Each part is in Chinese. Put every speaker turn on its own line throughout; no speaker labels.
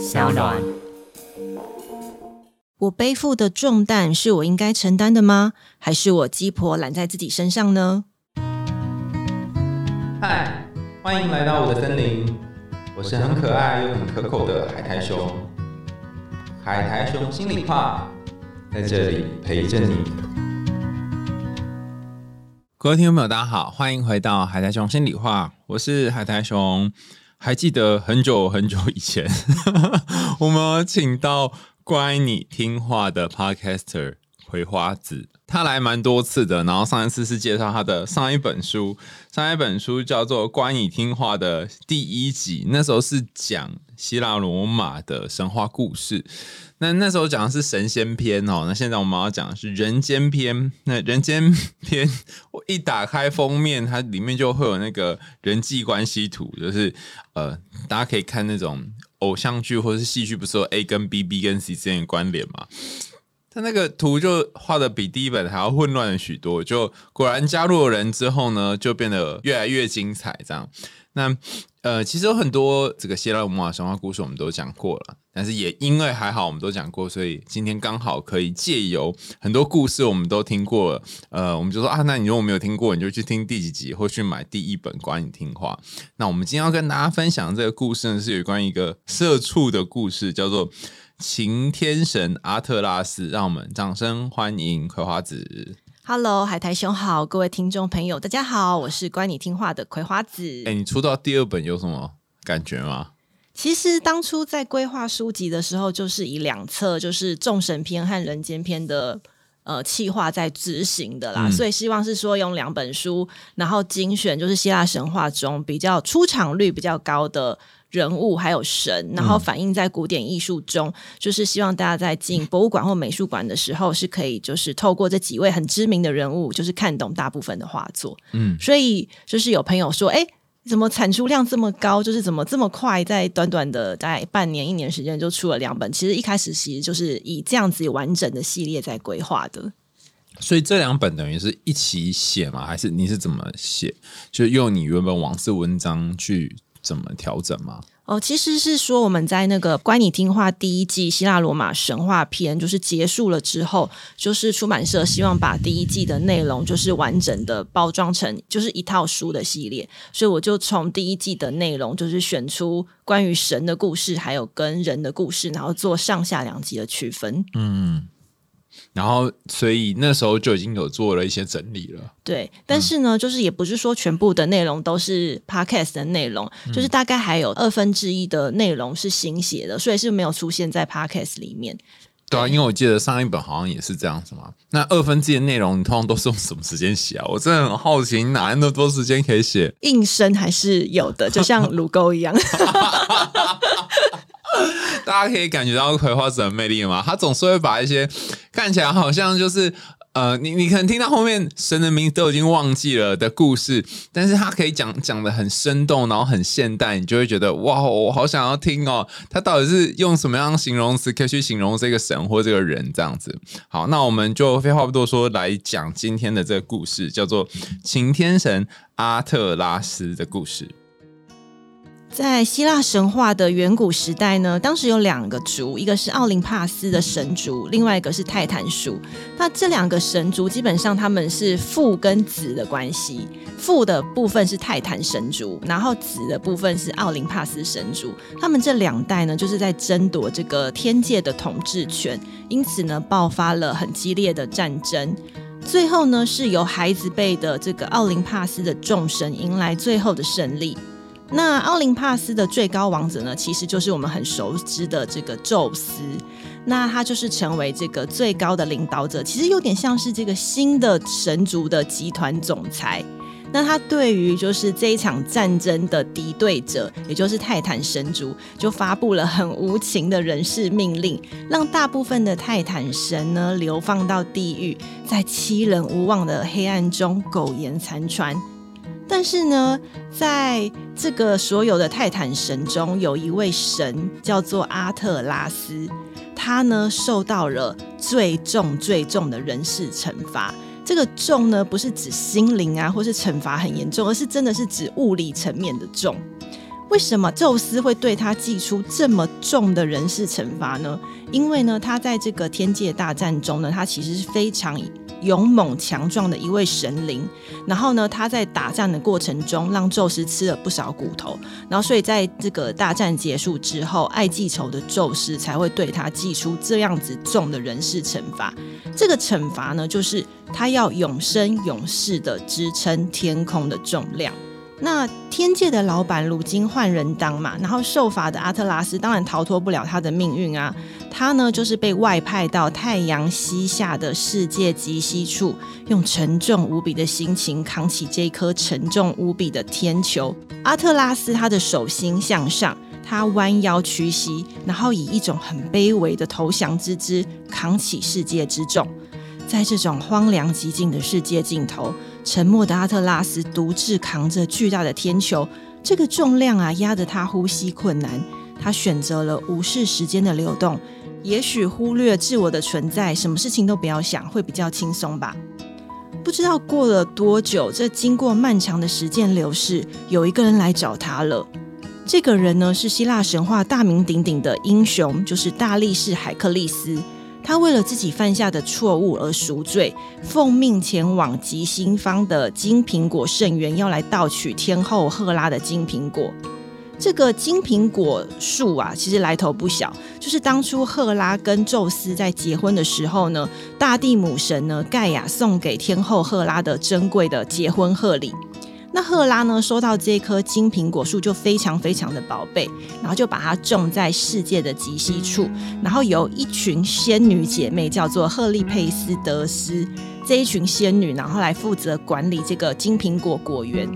小暖。
我背负的重担是我应该承担的吗？还是我鸡婆揽在自己身上呢？
嗨，欢迎来到我的森林，我是很可爱又很可口的海苔熊。海苔熊心里话，在这里陪着你。各位听众朋友，大家好，欢迎回到海苔熊心里话，我是海苔熊。还记得很久很久以前，我们请到乖你听话的 Podcaster 葵花籽，他来蛮多次的。然后上一次是介绍他的上一本书，上一本书叫做《关你听话》的第一集，那时候是讲希腊罗马的神话故事。那那时候讲的是神仙篇哦，那现在我们要讲的是人间篇。那人间篇，我一打开封面，它里面就会有那个人际关系图，就是呃，大家可以看那种偶像剧或是戏剧，不是说 A 跟 B、B 跟 C 之间的关联嘛？它那个图就画的比第一本还要混乱许多。就果然加入了人之后呢，就变得越来越精彩。这样，那呃，其实有很多这个希腊罗马神话故事我们都讲过了。但是也因为还好我们都讲过，所以今天刚好可以借由很多故事我们都听过了，呃，我们就说啊，那你如果没有听过，你就去听第几集，或去买第一本《管你听话》。那我们今天要跟大家分享这个故事呢，是有关一个社畜的故事，叫做晴天神阿特拉斯。让我们掌声欢迎葵花子。
Hello，海苔兄好，各位听众朋友，大家好，我是乖你听话的葵花子。
哎，你出到第二本有什么感觉吗？
其实当初在规划书籍的时候，就是以两册，就是众神篇和人间篇的呃企划在执行的啦。所以希望是说用两本书，然后精选就是希腊神话中比较出场率比较高的人物还有神，然后反映在古典艺术中，就是希望大家在进博物馆或美术馆的时候，是可以就是透过这几位很知名的人物，就是看懂大部分的画作。嗯，所以就是有朋友说，哎。怎么产出量这么高？就是怎么这么快，在短短的大概半年、一年时间就出了两本。其实一开始其实就是以这样子完整的系列在规划的。
所以这两本等于是一起写吗？还是你是怎么写？就用你原本网字文章去怎么调整吗？
哦，其实是说我们在那个《乖你听话》第一季希腊罗马神话篇就是结束了之后，就是出版社希望把第一季的内容就是完整的包装成就是一套书的系列，所以我就从第一季的内容就是选出关于神的故事，还有跟人的故事，然后做上下两集的区分。嗯。
然后，所以那时候就已经有做了一些整理了。
对，但是呢，就是也不是说全部的内容都是 podcast 的内容，就是大概还有二分之一的内容是新写的，所以是没有出现在 podcast 里面。
对啊，因为我记得上一本好像也是这样子嘛。那二分之一的内容，你通常都是用什么时间写啊？我真的很好奇，哪那么多时间可以写？
应声还是有的，就像乳沟一样。
大家可以感觉到葵花籽的魅力吗？他总是会把一些看起来好像就是呃，你你可能听到后面神的名字都已经忘记了的故事，但是他可以讲讲的很生动，然后很现代，你就会觉得哇，我好想要听哦。他到底是用什么样形容词可以去形容这个神或这个人这样子？好，那我们就废话不多说，来讲今天的这个故事，叫做晴天神阿特拉斯的故事。
在希腊神话的远古时代呢，当时有两个族，一个是奥林帕斯的神族，另外一个是泰坦族。那这两个神族基本上他们是父跟子的关系，父的部分是泰坦神族，然后子的部分是奥林帕斯神族。他们这两代呢，就是在争夺这个天界的统治权，因此呢，爆发了很激烈的战争。最后呢，是由孩子辈的这个奥林帕斯的众神迎来最后的胜利。那奥林帕斯的最高王者呢，其实就是我们很熟知的这个宙斯。那他就是成为这个最高的领导者，其实有点像是这个新的神族的集团总裁。那他对于就是这一场战争的敌对者，也就是泰坦神族，就发布了很无情的人事命令，让大部分的泰坦神呢流放到地狱，在欺人无望的黑暗中苟延残喘。但是呢，在这个所有的泰坦神中，有一位神叫做阿特拉斯，他呢受到了最重最重的人事惩罚。这个重呢，不是指心灵啊，或是惩罚很严重，而是真的是指物理层面的重。为什么宙斯会对他寄出这么重的人事惩罚呢？因为呢，他在这个天界大战中呢，他其实是非常勇猛强壮的一位神灵。然后呢，他在打战的过程中，让宙斯吃了不少骨头。然后，所以在这个大战结束之后，爱记仇的宙斯才会对他寄出这样子重的人事惩罚。这个惩罚呢，就是他要永生永世的支撑天空的重量。那天界的老板如今换人当嘛，然后受罚的阿特拉斯当然逃脱不了他的命运啊。他呢就是被外派到太阳西下的世界极西处，用沉重无比的心情扛起这颗沉重无比的天球。阿特拉斯他的手心向上，他弯腰屈膝，然后以一种很卑微的投降之姿扛起世界之重。在这种荒凉极尽的世界尽头。沉默的阿特拉斯独自扛着巨大的天球，这个重量啊，压得他呼吸困难。他选择了无视时间的流动，也许忽略自我的存在，什么事情都不要想，会比较轻松吧。不知道过了多久，这经过漫长的时间流逝，有一个人来找他了。这个人呢，是希腊神话大名鼎鼎的英雄，就是大力士海克力斯。他为了自己犯下的错误而赎罪，奉命前往极星方的金苹果圣园，要来盗取天后赫拉的金苹果。这个金苹果树啊，其实来头不小，就是当初赫拉跟宙斯在结婚的时候呢，大地母神呢盖亚送给天后赫拉的珍贵的结婚贺礼。那赫拉呢，收到这棵金苹果树就非常非常的宝贝，然后就把它种在世界的极西处，然后有一群仙女姐妹叫做赫利佩斯德斯这一群仙女，然后来负责管理这个金苹果果园，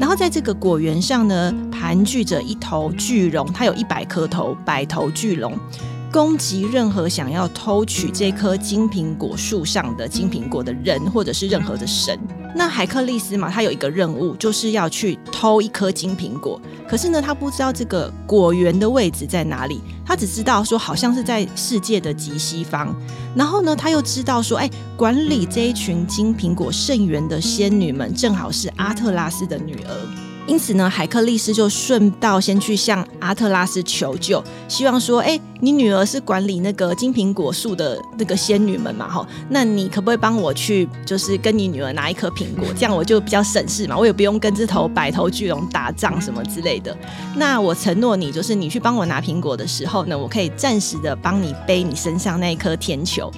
然后在这个果园上呢，盘踞着一头巨龙，它有一百颗头，百头巨龙。攻击任何想要偷取这棵金苹果树上的金苹果的人，或者是任何的神。那海克利斯嘛，他有一个任务，就是要去偷一颗金苹果。可是呢，他不知道这个果园的位置在哪里，他只知道说好像是在世界的极西方。然后呢，他又知道说，哎，管理这一群金苹果圣园的仙女们，正好是阿特拉斯的女儿。因此呢，海克利斯就顺道先去向阿特拉斯求救，希望说：“哎，你女儿是管理那个金苹果树的那个仙女们嘛？哈，那你可不可以帮我去，就是跟你女儿拿一颗苹果，这样我就比较省事嘛，我也不用跟这头百头巨龙打仗什么之类的。那我承诺你，就是你去帮我拿苹果的时候呢，我可以暂时的帮你背你身上那一颗天球。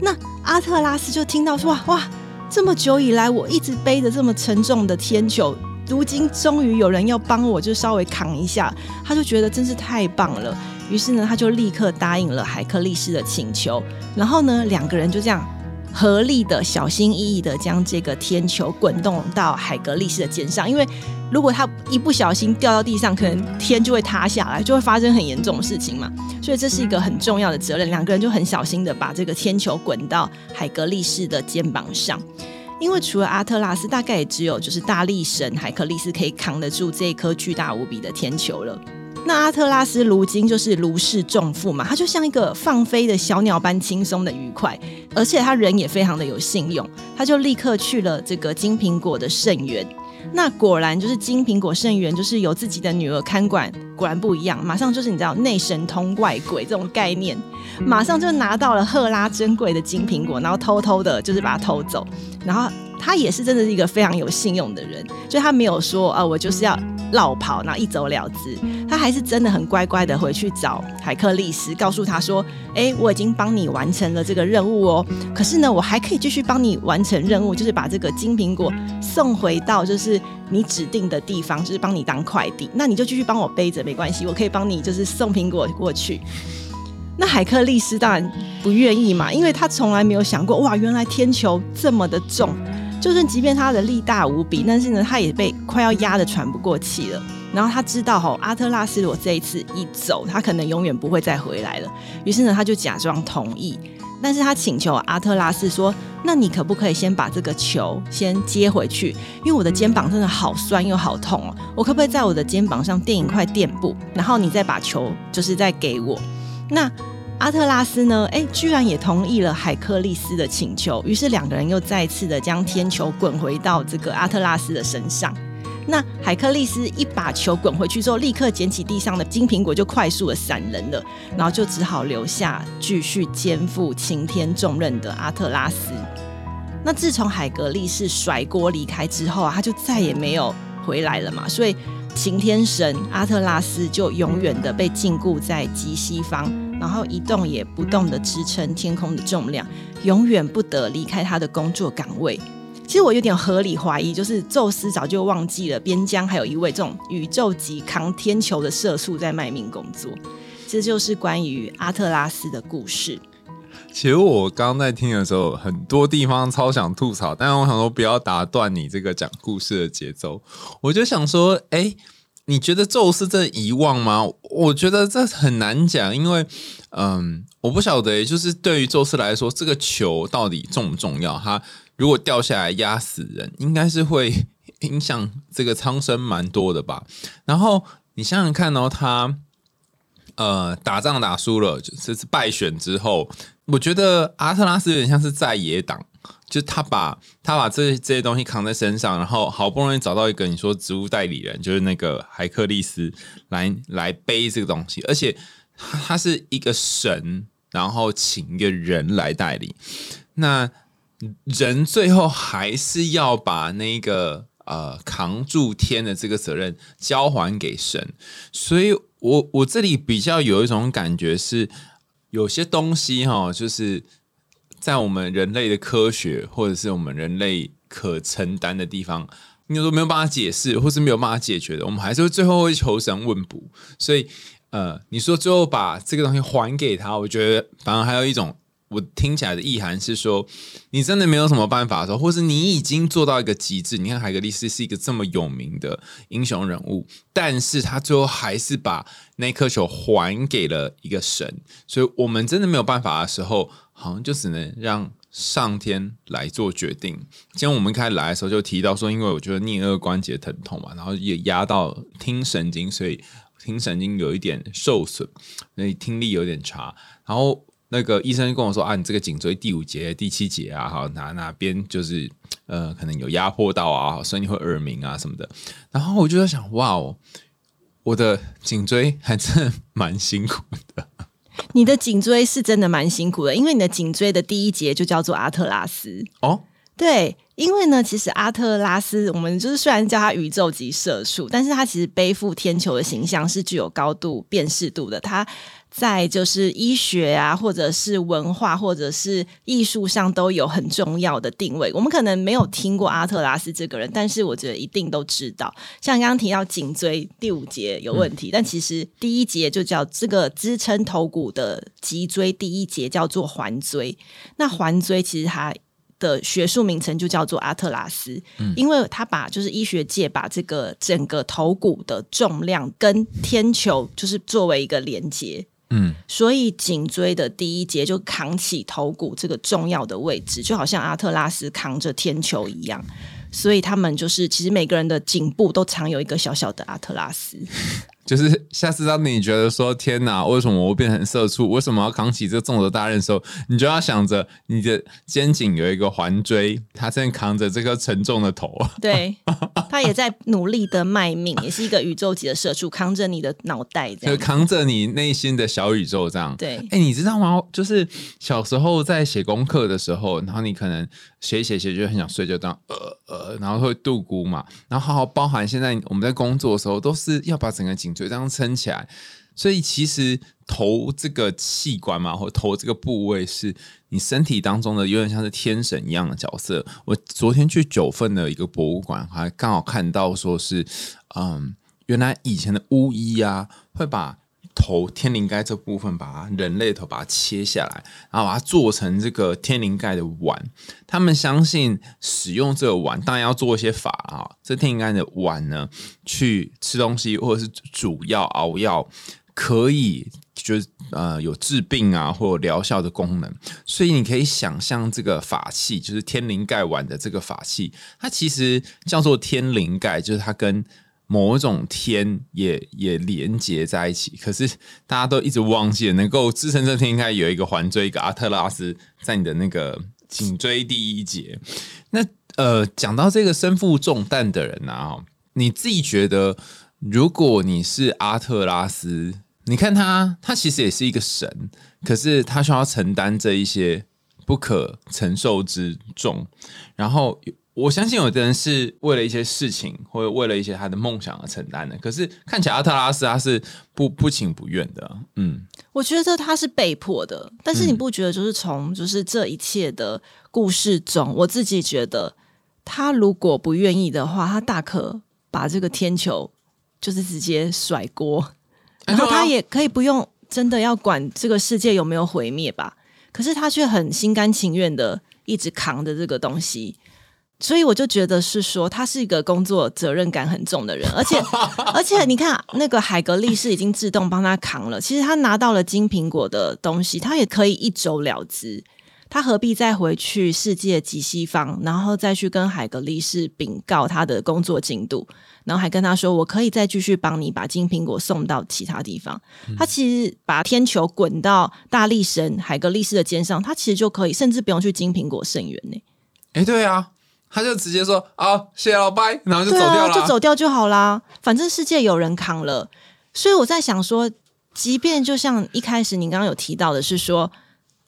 那阿特拉斯就听到说：哇，这么久以来我一直背着这么沉重的天球。”如今终于有人要帮我，就稍微扛一下，他就觉得真是太棒了。于是呢，他就立刻答应了海克力士的请求。然后呢，两个人就这样合力的、小心翼翼的将这个天球滚动到海格力士的肩上。因为如果他一不小心掉到地上，可能天就会塌下来，就会发生很严重的事情嘛。所以这是一个很重要的责任。两个人就很小心的把这个天球滚到海格力士的肩膀上。因为除了阿特拉斯，大概也只有就是大力神海克力斯可以扛得住这一颗巨大无比的天球了。那阿特拉斯如今就是如释重负嘛，他就像一个放飞的小鸟般轻松的愉快，而且他人也非常的有信用，他就立刻去了这个金苹果的圣园。那果然就是金苹果圣园，就是有自己的女儿看管，果然不一样，马上就是你知道内神通外鬼这种概念，马上就拿到了赫拉珍贵的金苹果，然后偷偷的就是把它偷走，然后他也是真的是一个非常有信用的人，就他没有说啊我就是要。绕跑，然后一走了之。他还是真的很乖乖的回去找海克利斯，告诉他说：“哎，我已经帮你完成了这个任务哦。可是呢，我还可以继续帮你完成任务，就是把这个金苹果送回到就是你指定的地方，就是帮你当快递。那你就继续帮我背着，没关系，我可以帮你就是送苹果过去。那海克利斯当然不愿意嘛，因为他从来没有想过，哇，原来天球这么的重。”就算即便他的力大无比，但是呢，他也被快要压得喘不过气了。然后他知道哈，阿特拉斯如果这一次一走，他可能永远不会再回来了。于是呢，他就假装同意，但是他请求阿特拉斯说：“那你可不可以先把这个球先接回去？因为我的肩膀真的好酸又好痛哦，我可不可以在我的肩膀上垫一块垫布，然后你再把球就是再给我？那？”阿特拉斯呢？哎，居然也同意了海克利斯的请求。于是两个人又再次的将天球滚回到这个阿特拉斯的身上。那海克利斯一把球滚回去之后，立刻捡起地上的金苹果，就快速的闪人了，然后就只好留下继续肩负擎天重任的阿特拉斯。那自从海格力士甩锅离开之后啊，他就再也没有回来了嘛，所以擎天神阿特拉斯就永远的被禁锢在极西方，然后一动也不动的支撑天空的重量，永远不得离开他的工作岗位。其实我有点合理怀疑，就是宙斯早就忘记了边疆还有一位这种宇宙级扛天球的社畜在卖命工作。这就是关于阿特拉斯的故事。
其实我刚刚在听的时候，很多地方超想吐槽，但是我想说不要打断你这个讲故事的节奏。我就想说，哎，你觉得宙斯这遗忘吗？我觉得这很难讲，因为，嗯，我不晓得，就是对于宙斯来说，这个球到底重不重要？他如果掉下来压死人，应该是会 影响这个苍生蛮多的吧。然后你想想看哦，他呃打仗打输了，就是败选之后。我觉得阿特拉斯有点像是在野党，就他把他把这这些东西扛在身上，然后好不容易找到一个你说植物代理人，就是那个海克利斯来来背这个东西，而且他他是一个神，然后请一个人来代理，那人最后还是要把那个呃扛住天的这个责任交还给神，所以我我这里比较有一种感觉是。有些东西哈，就是在我们人类的科学或者是我们人类可承担的地方，你说没有办法解释，或是没有办法解决的，我们还是会最后会求神问卜。所以，呃，你说最后把这个东西还给他，我觉得反而还有一种。我听起来的意涵是说，你真的没有什么办法的时候，或是你已经做到一个极致。你看海格力斯是一个这么有名的英雄人物，但是他最后还是把那颗球还给了一个神。所以我们真的没有办法的时候，好像就只能让上天来做决定。今天我们开始来的时候就提到说，因为我觉得颞颌关节疼痛嘛，然后也压到听神经，所以听神经有一点受损，所以听力有点差，然后。那个医生跟我说啊，你这个颈椎第五节、第七节啊，哈，哪哪边就是呃，可能有压迫到啊，所以你会耳鸣啊什么的。然后我就在想，哇哦，我的颈椎还真蛮辛苦的。
你的颈椎是真的蛮辛苦的，因为你的颈椎的第一节就叫做阿特拉斯哦。对，因为呢，其实阿特拉斯，我们就是虽然叫他宇宙级社畜，但是他其实背负天球的形象是具有高度辨识度的。他在就是医学啊，或者是文化，或者是艺术上都有很重要的定位。我们可能没有听过阿特拉斯这个人，但是我觉得一定都知道。像刚刚提到颈椎第五节有问题，但其实第一节就叫这个支撑头骨的脊椎第一节叫做环椎。那环椎其实它的学术名称就叫做阿特拉斯，因为他把就是医学界把这个整个头骨的重量跟天球就是作为一个连接。嗯，所以颈椎的第一节就扛起头骨这个重要的位置，就好像阿特拉斯扛着天球一样。所以他们就是，其实每个人的颈部都藏有一个小小的阿特拉斯。
就是下次当你觉得说天哪，为什么我会变成社畜？为什么要扛起这个重责大任的时候，你就要想着你的肩颈有一个环椎，他正扛着这个沉重的头。
对，他也在努力的卖命，也是一个宇宙级的社畜，扛着你的脑袋，
就扛着你内心的小宇宙这样。
对，
哎，你知道吗？就是小时候在写功课的时候，然后你可能写写写就很想睡，就当呃呃，然后会度孤嘛，然后好好包含现在我们在工作的时候，都是要把整个颈。嘴这样撑起来，所以其实头这个器官嘛，或头这个部位，是你身体当中的有点像是天神一样的角色。我昨天去九份的一个博物馆，还刚好看到说是，嗯，原来以前的巫医啊，会把。头天灵盖这部分，把它人类头把它切下来，然后把它做成这个天灵盖的碗。他们相信使用这个碗，当然要做一些法啊。这天灵盖的碗呢，去吃东西或者是煮药熬药，可以就是呃有治病啊或者疗效的功能。所以你可以想象这个法器，就是天灵盖碗的这个法器，它其实叫做天灵盖，就是它跟。某种天也也连接在一起，可是大家都一直忘记了，能够支撑这天应该有一个环椎，一个阿特拉斯在你的那个颈椎第一节。那呃，讲到这个身负重担的人啊，你自己觉得，如果你是阿特拉斯，你看他，他其实也是一个神，可是他需要承担这一些不可承受之重。然后我相信有的人是为了一些事情，或者为了一些他的梦想而承担的。可是看起来阿特拉斯他是不不情不愿的。嗯，
我觉得他是被迫的，但是你不觉得就是从就是这一切的故事中，我自己觉得他如果不愿意的话，他大可把这个天球就是直接甩锅。然后他也可以不用真的要管这个世界有没有毁灭吧，可是他却很心甘情愿的一直扛着这个东西，所以我就觉得是说他是一个工作责任感很重的人，而且而且你看那个海格力是已经自动帮他扛了，其实他拿到了金苹果的东西，他也可以一走了之。他何必再回去世界极西方，然后再去跟海格力士禀告他的工作进度，然后还跟他说：“我可以再继续帮你把金苹果送到其他地方。”他其实把天球滚到大力神海格力士的肩上，他其实就可以，甚至不用去金苹果圣园呢。
哎，对啊，他就直接说：“啊，谢谢老拜，然后就走掉了，
就走掉就好啦。反正世界有人扛了。”所以我在想说，即便就像一开始您刚刚有提到的是说。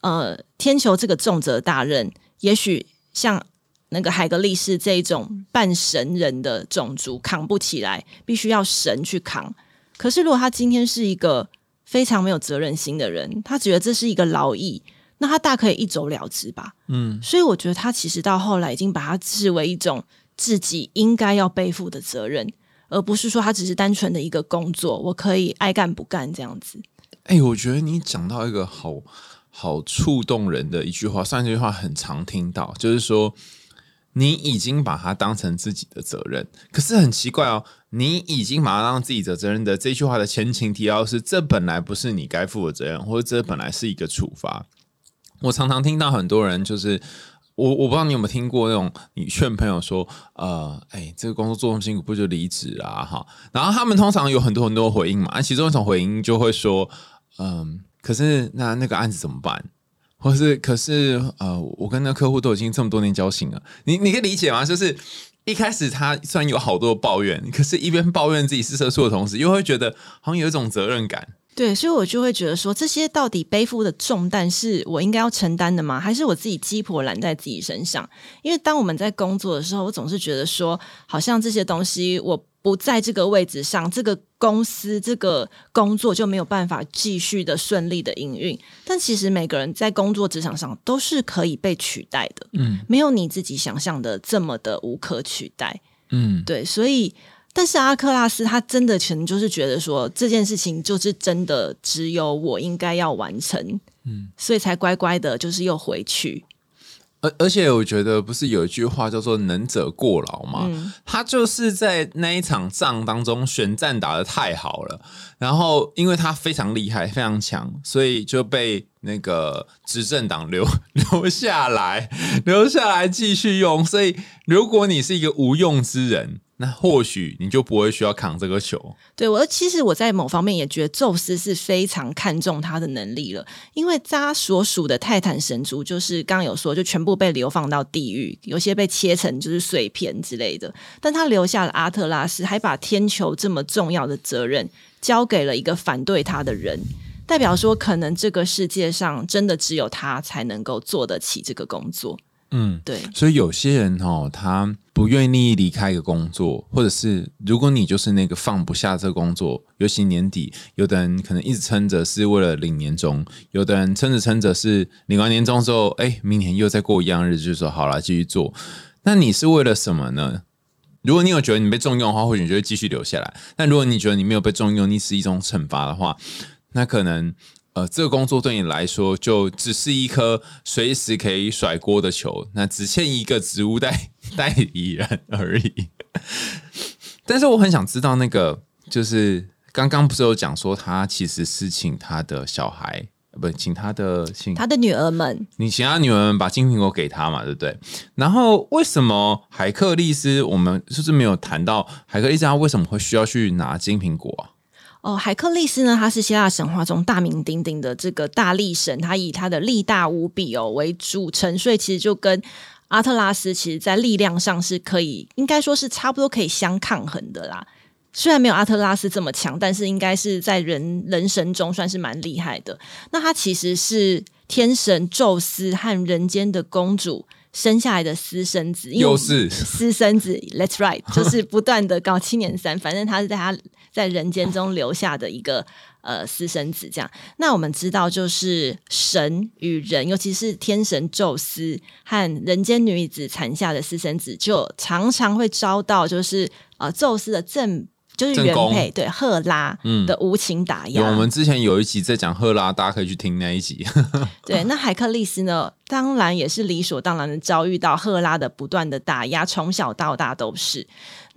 呃，天球这个重责大任，也许像那个海格力士这一种半神人的种族扛不起来，必须要神去扛。可是如果他今天是一个非常没有责任心的人，他觉得这是一个劳役，那他大可以一走了之吧。嗯，所以我觉得他其实到后来已经把它视为一种自己应该要背负的责任，而不是说他只是单纯的一个工作，我可以爱干不干这样子。
哎，我觉得你讲到一个好。好触动人的一句话，上一句话很常听到，就是说你已经把它当成自己的责任。可是很奇怪哦，你已经把它当自己的责任的这句话的前情提要是，这本来不是你该负的责任，或者这本来是一个处罚。我常常听到很多人，就是我我不知道你有没有听过那种，你劝朋友说，呃，哎，这个工作做那么辛苦，不就离职啊？哈，然后他们通常有很多很多回应嘛，其中一种回应就会说，嗯。可是那那个案子怎么办？或是可是呃，我跟那客户都已经这么多年交情了，你你可以理解吗？就是一开始他虽然有好多抱怨，可是一边抱怨自己是社畜的同时，又会觉得好像有一种责任感。
对，所以我就会觉得说，这些到底背负的重担是我应该要承担的吗？还是我自己鸡婆揽在自己身上？因为当我们在工作的时候，我总是觉得说，好像这些东西我。不在这个位置上，这个公司这个工作就没有办法继续的顺利的营运。但其实每个人在工作职场上都是可以被取代的，嗯，没有你自己想象的这么的无可取代，嗯，对。所以，但是阿克拉斯他真的可能就是觉得说这件事情就是真的只有我应该要完成，嗯，所以才乖乖的，就是又回去。
而而且我觉得不是有一句话叫做“能者过劳”吗？他就是在那一场仗当中选战打的太好了，然后因为他非常厉害、非常强，所以就被那个执政党留 留下来，留下来继续用。所以如果你是一个无用之人，那或许你就不会需要扛这个球。
对我，其实我在某方面也觉得宙斯是非常看重他的能力了，因为他所属的泰坦神族就是刚刚有说，就全部被流放到地狱，有些被切成就是碎片之类的。但他留下了阿特拉斯，还把天球这么重要的责任交给了一个反对他的人，代表说，可能这个世界上真的只有他才能够做得起这个工作。嗯，对，
所以有些人哦，他不愿意离开一个工作，或者是如果你就是那个放不下这个工作，尤其年底，有的人可能一直撑着是为了领年终，有的人撑着撑着是领完年终之后，哎，明年又再过一样日子，就说好了继续做。那你是为了什么呢？如果你有觉得你被重用的话，或许你就会继续留下来；但如果你觉得你没有被重用，你是一种惩罚的话，那可能。呃，这个工作对你来说就只是一颗随时可以甩锅的球，那只欠一个职务代代理人而已。但是我很想知道，那个就是刚刚不是有讲说，他其实是请他的小孩，不，请他的请
他的女儿们，
你请他女儿们把金苹果给他嘛，对不对？然后为什么海克利斯，我们就是没有谈到海克利斯他为什么会需要去拿金苹果啊？
哦，海克力斯呢？他是希腊神话中大名鼎鼎的这个大力神，他以他的力大无比哦为主称，所以其实就跟阿特拉斯其实在力量上是可以，应该说是差不多可以相抗衡的啦。虽然没有阿特拉斯这么强，但是应该是在人人神中算是蛮厉害的。那他其实是天神宙斯和人间的公主生下来的私生子，
又是
私生子，Let's right，就是不断的搞七年三，反正他是在他在人间中留下的一个呃私生子。这样，那我们知道，就是神与人，尤其是天神宙斯和人间女子产下的私生子，就常常会遭到就是呃宙斯的正就是原配对赫拉
嗯
的无情打压。
有我们之前有一集在讲赫拉，大家可以去听那一集。
对，那海克利斯呢，当然也是理所当然的遭遇到赫拉的不断的打压，从小到大都是。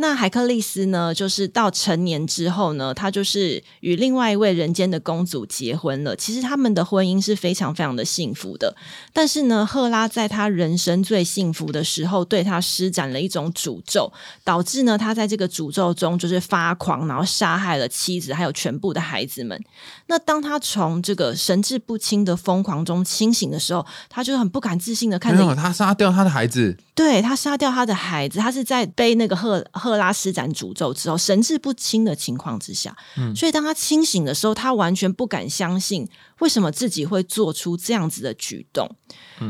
那海克利斯呢，就是到成年之后呢，他就是与另外一位人间的公主结婚了。其实他们的婚姻是非常非常的幸福的。但是呢，赫拉在他人生最幸福的时候，对他施展了一种诅咒，导致呢他在这个诅咒中就是发狂，然后杀害了妻子还有全部的孩子们。那当他从这个神志不清的疯狂中清醒的时候，他就很不敢置信的看着，
他杀掉他的孩子，
对他杀掉他的孩子，他是在被那个赫赫拉施展诅咒之后神志不清的情况之下，所以当他清醒的时候，他完全不敢相信为什么自己会做出这样子的举动。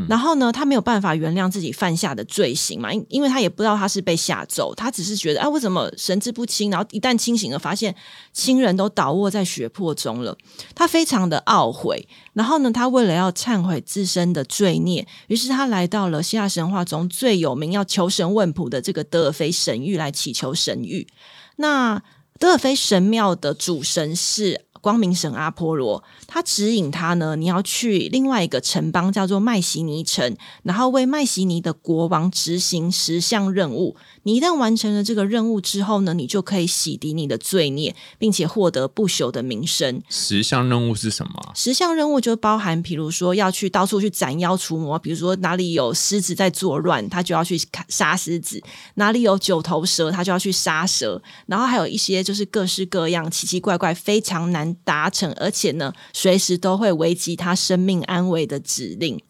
然后呢，他没有办法原谅自己犯下的罪行嘛，因因为他也不知道他是被吓走，他只是觉得啊，为什么神志不清？然后一旦清醒了，发现亲人都倒卧在血泊中了，他非常的懊悔。然后呢，他为了要忏悔自身的罪孽，于是他来到了希腊神话中最有名要求神问卜的这个德尔菲神域来祈求神谕。那德尔菲神庙的主神是光明神阿波罗，他指引他呢，你要去另外一个城邦叫做麦西尼城，然后为麦西尼的国王执行十项任务。你一旦完成了这个任务之后呢，你就可以洗涤你的罪孽，并且获得不朽的名声。
十项任务是什么啊？
十项任务就包含，比如说要去到处去斩妖除魔，比如说哪里有狮子在作乱，他就要去砍杀狮子；哪里有九头蛇，他就要去杀蛇。然后还有一些就是各式各样、奇奇怪怪、非常难达成，而且呢，随时都会危及他生命安危的指令。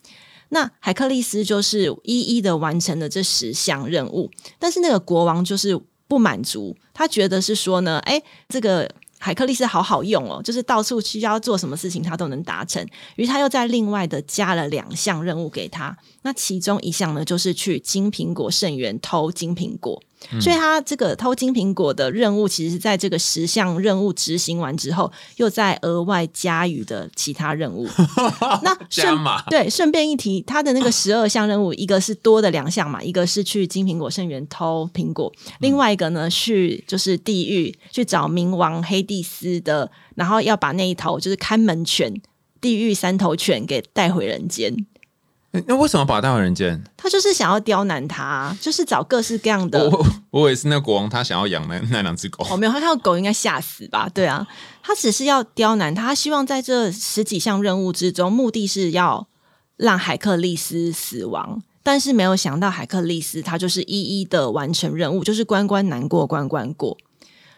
那海克利斯就是一一的完成了这十项任务，但是那个国王就是不满足，他觉得是说呢，哎，这个海克利斯好好用哦，就是到处去要做什么事情他都能达成，于是他又在另外的加了两项任务给他，那其中一项呢就是去金苹果圣园偷金苹果。所以他这个偷金苹果的任务，其实是在这个十项任务执行完之后，又在额外加予的其他任务。那顺对，顺便一提，他的那个十二项任务，一个是多的两项嘛，一个是去金苹果圣园偷苹果，另外一个呢去就是地狱去找冥王黑帝斯的，然后要把那一头就是看门犬。地狱三头犬给带回人间，
诶那为什么把他带回人间？
他就是想要刁难他，就是找各式各样的
我我也是那国王他想要养那那两只狗。
哦，没有，他看到狗应该吓死吧？对啊，他只是要刁难他，他希望在这十几项任务之中，目的是要让海克利斯死亡。但是没有想到，海克利斯他就是一一的完成任务，就是关关难过关关过。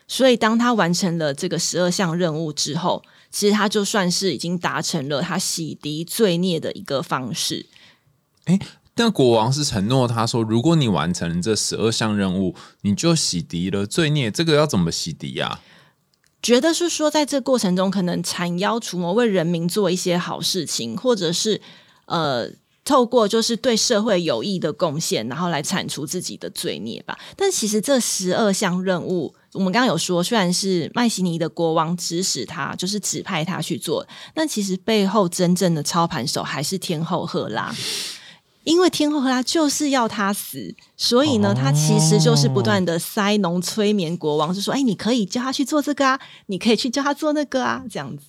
所以，当他完成了这个十二项任务之后，其实他就算是已经达成了他洗涤罪孽的一个方式。
但国王是承诺他说，如果你完成这十二项任务，你就洗涤了罪孽。这个要怎么洗涤呀、
觉得是说，在这过程中，可能铲妖除魔，为人民做一些好事情，或者是呃，透过就是对社会有益的贡献，然后来铲除自己的罪孽吧。但其实这十二项任务，我们刚刚有说，虽然是麦西尼的国王指使他，就是指派他去做，但其实背后真正的操盘手还是天后赫拉。因为天后赫拉就是要他死，所以呢，
哦
他其实就是不断的塞农催眠国王，就说：“哎，你可以叫他去做这个啊，你可以去叫他做那个啊，这样子。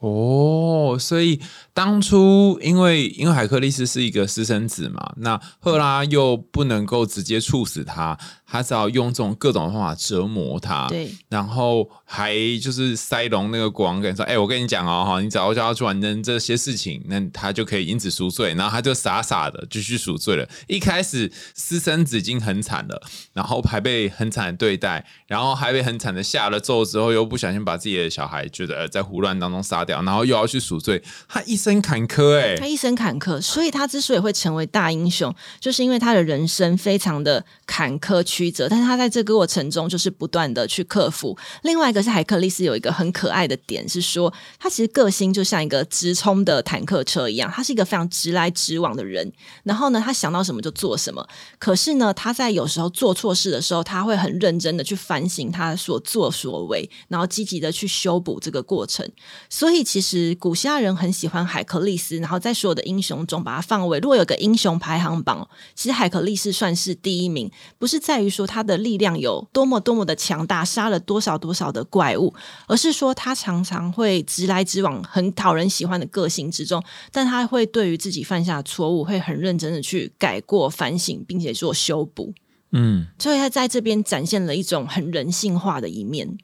哦，所以当初因为因为海克力斯是一个私生子嘛，那赫拉又不能够直接处死他，他只好用这种各种方法折磨他。
对，
然后还就是塞隆那个国王跟你说：“哎、我跟你讲哦，哈，你只要叫他去完成这些事情，那他就可以因此赎罪。”然后他就傻傻的继续赎罪了。一开始私生子已经很惨了，然后还被很惨的对待，然后还被很惨的下了咒之后，又不小心把自己的小孩觉得、呃、在胡乱当中杀。掉，然后又要去赎罪，他一生坎坷哎、
他一生坎坷，所以他之所以会成为大英雄，就是因为他的人生非常的坎坷曲折，但是他在这个过程中就是不断的去克服。另外一个是海克力斯有一个很可爱的点是说，他其实个性就像一个直冲的坦克车一样，他是一个非常直来直往的人。然后呢，他想到什么就做什么。可是呢，他在有时候做错事的时候，他会很认真的去反省他所作所为，然后积极的去修补这个过程。所以其实古希腊人很喜欢海克力斯，然后在所有的英雄中把它放位，如果有个英雄排行榜，其实海克力斯算是第一名，不是在于说他的力量有多么多么的强大，杀了多少多少的怪物，而是说他常常会直来直往，很讨人喜欢的个性之中，但他会对于自己犯下的错误，会很认真的去改过、反省，并且做修补。
嗯，
所以他在这边展现了一种很人性化的一面。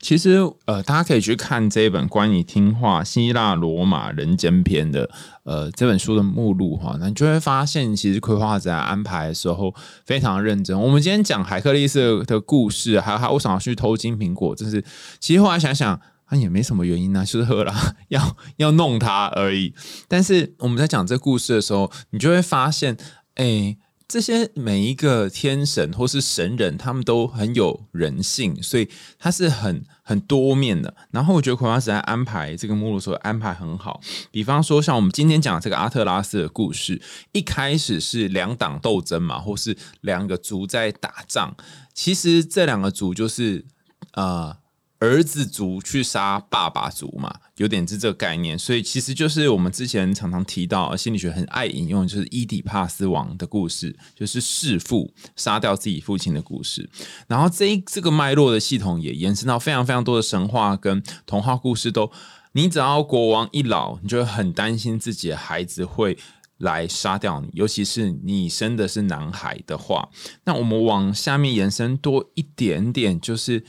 其实呃，大家可以去看这一本关于听话希腊罗马人间篇的呃这本书的目录哈，那你就会发现，其实葵花在安排的时候非常认真。我们今天讲海克力斯的故事，还有他为什么要去偷金苹果，就是其实后来想想。啊也没什么原因啊，就是赫拉 要要弄他而已。但是我们在讲这故事的时候，你就会发现，哎、这些每一个天神或是神人，他们都很有人性，所以他是很很多面的。然后我觉得葵花时代安排这个目录所安排很好，比方说像我们今天讲这个阿特拉斯的故事，一开始是两党斗争嘛，或是两个族在打仗，其实这两个族就是呃。儿子族去杀爸爸族嘛，有点是这个概念，所以其实就是我们之前常常提到心理学很爱引用，就是伊底帕斯王的故事，就是弑父杀掉自己父亲的故事。然后这一这个脉络的系统也延伸到非常非常多的神话跟童话故事都，你只要国王一老，你就会很担心自己的孩子会。来杀掉你，尤其是你生的是男孩的话，那我们往下面延伸多一点点，就是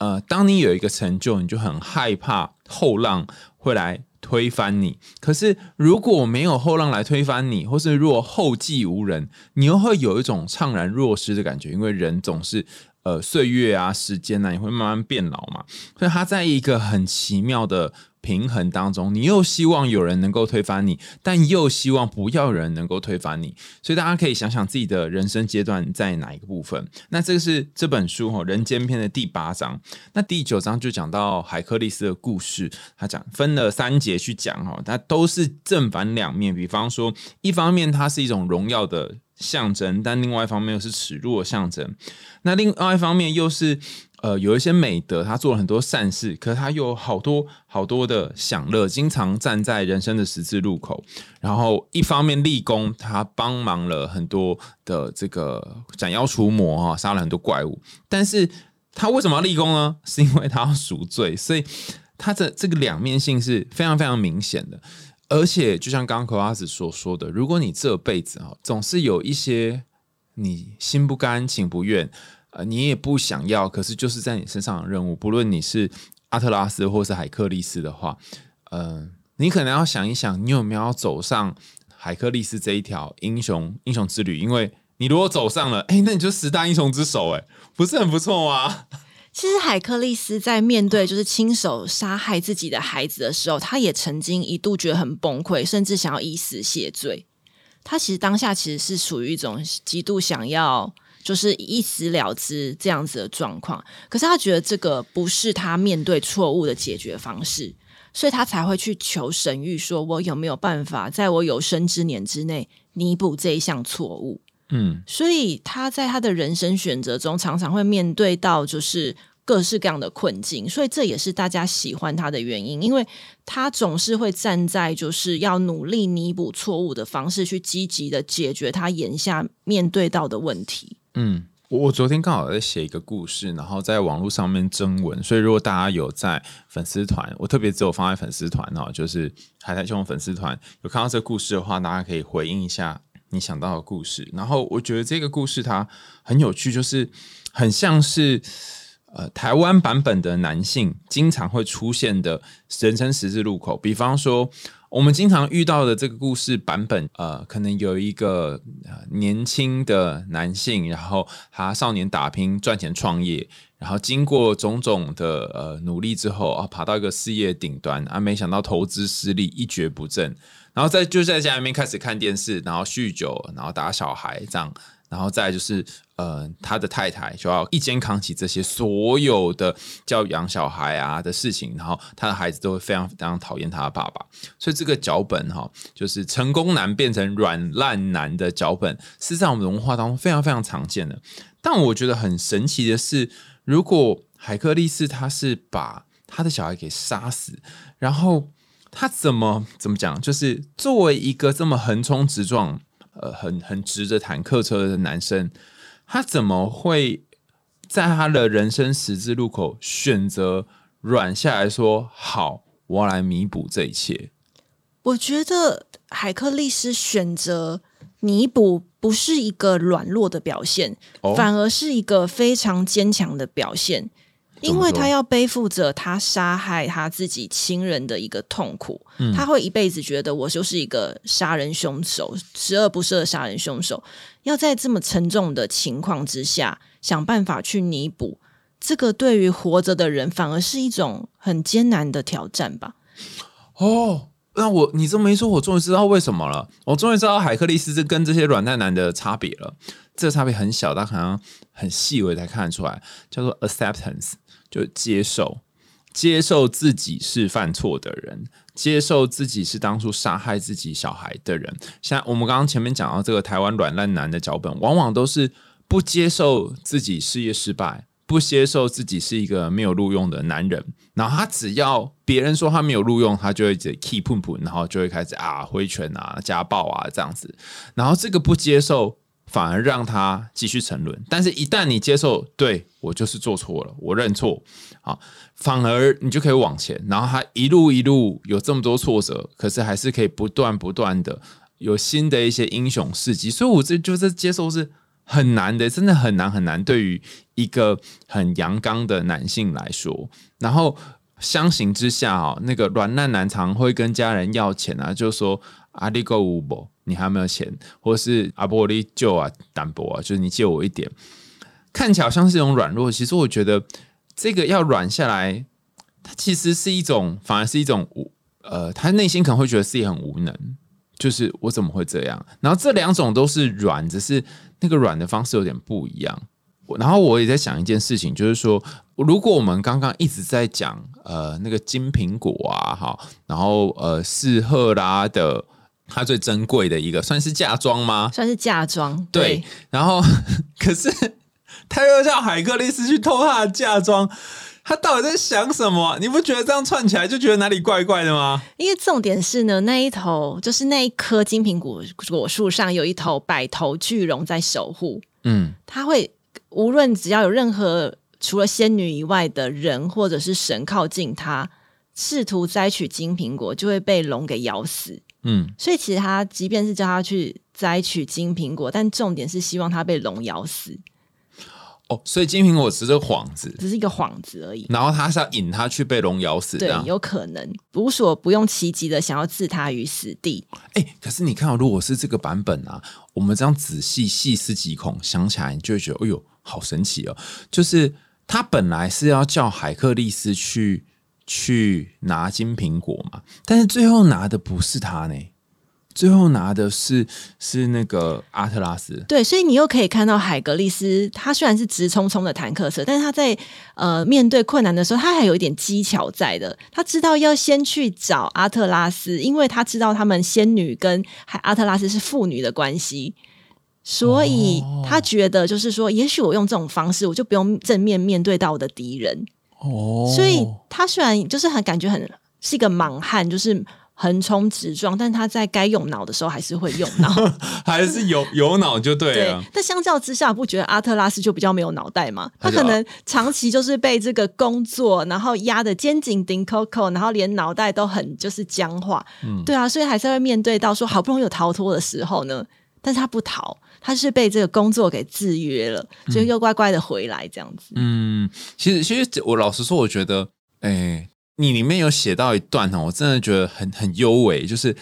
呃，当你有一个成就，你就很害怕后浪会来推翻你。可是如果没有后浪来推翻你，或是如果后继无人，你又会有一种怅然若失的感觉，因为人总是。呃，岁月啊，时间啊，也会慢慢变老嘛，所以他在一个很奇妙的平衡当中，你又希望有人能够推翻你，但又希望不要人能够推翻你，所以大家可以想想自己的人生阶段在哪一个部分。那这个是这本书哈《人间篇》的第八章，那第九章就讲到海克利斯的故事，他讲分了三节去讲哈，它都是正反两面。比方说，一方面它是一种荣耀的。象征，但另外一方面又是耻辱的象征。那另外一方面又是呃有一些美德，他做了很多善事，可是他有好多好多的享乐，经常站在人生的十字路口。然后一方面立功，他帮忙了很多的这个斩妖除魔哈，杀了很多怪物。但是他为什么要立功呢？是因为他要赎罪，所以他的这个两面性是非常非常明显的。而且，就像刚刚可阿子所说的，如果你这辈子啊，总是有一些你心不甘情不愿，呃，你也不想要，可是就是在你身上的任务，不论你是阿特拉斯或是海克利斯的话，呃，你可能要想一想，你有没有走上海克利斯这一条英雄英雄之旅？因为你如果走上了，哎，那你就十大英雄之首，哎，不是很不错吗？
其实海克利斯在面对就是亲手杀害自己的孩子的时候，他也曾经一度觉得很崩溃，甚至想要以死谢罪。他其实当下其实是属于一种极度想要就是一死了之这样子的状况，可是他觉得这个不是他面对错误的解决方式，所以他才会去求神谕，说我有没有办法在我有生之年之内弥补这一项错误。
嗯，
所以他在他的人生选择中，常常会面对到就是各式各样的困境，所以这也是大家喜欢他的原因，因为他总是会站在就是要努力弥补错误的方式，去积极的解决他眼下面对到的问题。
嗯，我我昨天刚好在写一个故事，然后在网络上面征文，所以如果大家有在粉丝团，我特别只有放在粉丝团哦，就是海苔兄粉丝团有看到这个故事的话，大家可以回应一下你想到的故事。然后我觉得这个故事它很有趣，就是很像是呃台湾版本的男性经常会出现的人生十字路口，比方说。我们经常遇到的这个故事版本，呃，可能有一个年轻的男性，然后他少年打拼赚钱创业，然后经过种种的呃努力之后啊，爬到一个事业顶端啊，没想到投资失利，一蹶不振，然后在就在家里面开始看电视，然后酗酒，然后打小孩这样。然后再就是，呃，他的太太就要一肩扛起这些所有的教养小孩啊的事情，然后他的孩子都会非常非常讨厌他的爸爸，所以这个脚本哈，就是成功男变成软烂男的脚本，是在我们文化当中非常非常常见的。但我觉得很神奇的是，如果海克力斯他是把他的小孩给杀死，然后他怎么怎么讲，就是作为一个这么横冲直撞。呃，很很直着坦克车的男生，他怎么会在他的人生十字路口选择软下来说好，我要来弥补这一切？
我觉得海克力斯选择弥补不是一个软弱的表现，反而是一个非常坚强的表现。因为他要背负着他杀害他自己亲人的一个痛苦，他会一辈子觉得我就是一个杀人凶手，十恶不赦的杀人凶手。要在这么沉重的情况之下想办法去弥补，这个对于活着的人反而是一种很艰难的挑战吧。
哦，那我你这么一说，我终于知道为什么了。我终于知道海克力斯跟这些软蛋男的差别了。这个差别很小，但好像很细微才看得出来，叫做 acceptance。就接受，接受自己是犯错的人，接受自己是当初杀害自己小孩的人。像我们刚刚前面讲到这个台湾软烂男的脚本，往往都是不接受自己事业失败，不接受自己是一个没有录用的男人。然后他只要别人说他没有录用，他就会直接 keep 喷喷，然后就会开始啊挥拳啊家暴啊这样子。然后这个不接受。反而让他继续沉沦，但是，一旦你接受，对我就是做错了，我认错，好，反而你就可以往前。然后他一路一路有这么多挫折，可是还是可以不断不断的有新的一些英雄事迹。所以，我这就是接受是很难的，真的很难很难。对于一个很阳刚的男性来说，然后相形之下啊，那个软烂男常会跟家人要钱啊，就说阿里够无不。你还有没有钱，或是阿波利救啊、单薄啊，就是你借我一点，看起来好像是一种软弱。其实我觉得这个要软下来，它其实是一种，反而是一种无呃，他内心可能会觉得自己很无能，就是我怎么会这样？然后这两种都是软，只是那个软的方式有点不一样。然后我也在想一件事情，就是说，如果我们刚刚一直在讲呃那个金苹果啊，哈，然后呃四赫拉的。他最珍贵的一个算是嫁妆吗？
算是嫁妆。
对，然后 可是他又叫海克力斯去偷他的嫁妆，他到底在想什么？你不觉得这样串起来就觉得哪里怪怪的吗？
因为重点是呢，那一头就是那一棵金苹果果树上有一头百头巨龙在守护。嗯，他会无论只要有任何除了仙女以外的人或者是神靠近他，试图摘取金苹果，就会被龙给咬死。嗯，所以其实他即便是叫他去摘取金苹果，但重点是希望他被龙咬死。
哦，所以金苹果只是幌子，
只是一个幌子而已。
然后他是要引他去被龙咬死，
对，有可能无所不用其极的想要置他于死地。
哎，可是你看，如果是这个版本啊，我们这样仔细细思极恐，想起来你就会觉得，哎呦，好神奇哦！就是他本来是要叫海克力斯去。去拿金苹果嘛？但是最后拿的不是他呢，最后拿的是是那个阿特拉斯。
对，所以你又可以看到海格力斯，他虽然是直冲冲的坦克车，但是他在呃面对困难的时候，他还有一点技巧在的。他知道要先去找阿特拉斯，因为他知道他们仙女跟海阿特拉斯是父女的关系，所以他觉得就是说，也许我用这种方式，我就不用正面面对到我的敌人。哦，所以他虽然就是很感觉很是一个莽汉，就是横冲直撞，但他在该用脑的时候还是会用脑，
还是有有脑就对了。
但相较之下，不觉得阿特拉斯就比较没有脑袋吗？他可能长期就是被这个工作，然后压的肩颈顶 Coco，然后连脑袋都很就是僵化。嗯，对啊，所以还是会面对到说好不容易有逃脱的时候呢，但是他不逃，他是被这个工作给制约了，所以又乖乖的回来这样子。
嗯，其实其实我老实说，我觉得，哎，你里面有写到一段哦，我真的觉得很很优美，就是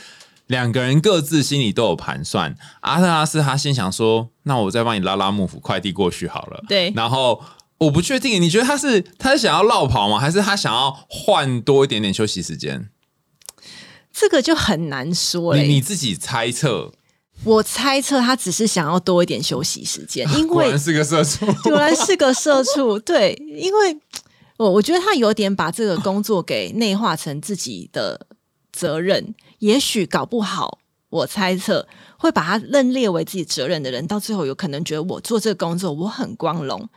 两个人各自心里都有盘算。阿特拉斯他心想说：“那我再帮你拉拉幕府快递过去好了。”
对，
然后我不确定，你觉得他是他是想要绕跑吗？还是他想要换多一点点休息时间？
这个就很难说
你你自己猜测。
我猜测他只是想要多一点休息时间，因为果
然是个社畜，
果然是个社畜。对，因为我我觉得他有点把这个工作给内化成自己的责任，也许搞不好，我猜测会把他认列为自己责任的人，到最后有可能觉得我做这个工作我很光荣。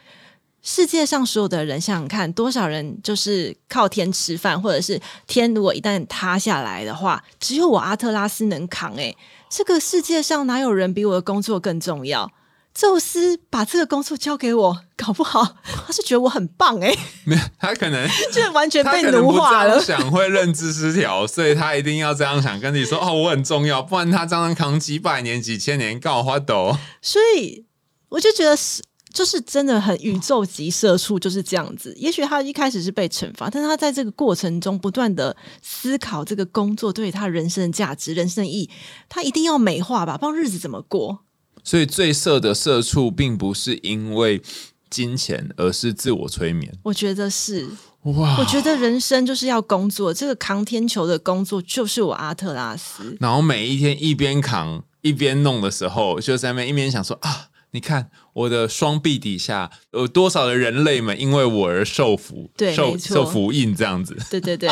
世界上所有的人，想想看，多少人就是靠天吃饭，或者是天如果一旦塌下来的话，只有我阿特拉斯能扛。诶，这个世界上哪有人比我的工作更重要？宙斯把这个工作交给我，搞不好 他是觉得我很棒诶，
没有，他可能
就完全被奴化了，
想会认知失调，所以他一定要这样想，跟你说哦，我很重要，不然他这样扛几百年、几千年，告花斗。
所以我就觉得是。就是真的很宇宙级社畜就是这样子。也许他一开始是被惩罚，但是他在这个过程中不断的思考这个工作对他人生的价值、人生的意义，他一定要美化吧，不然日子怎么过？
所以最色的社畜并不是因为金钱，而是自我催眠。
我觉得是哇，我觉得人生就是要工作，这个扛天球的工作就是我阿特拉斯。
然后每一天一边扛一边弄的时候，就在那边一边想说啊。你看我的双臂底下有多少的人类们因为我而受福，受受福印这样子。
对 对对。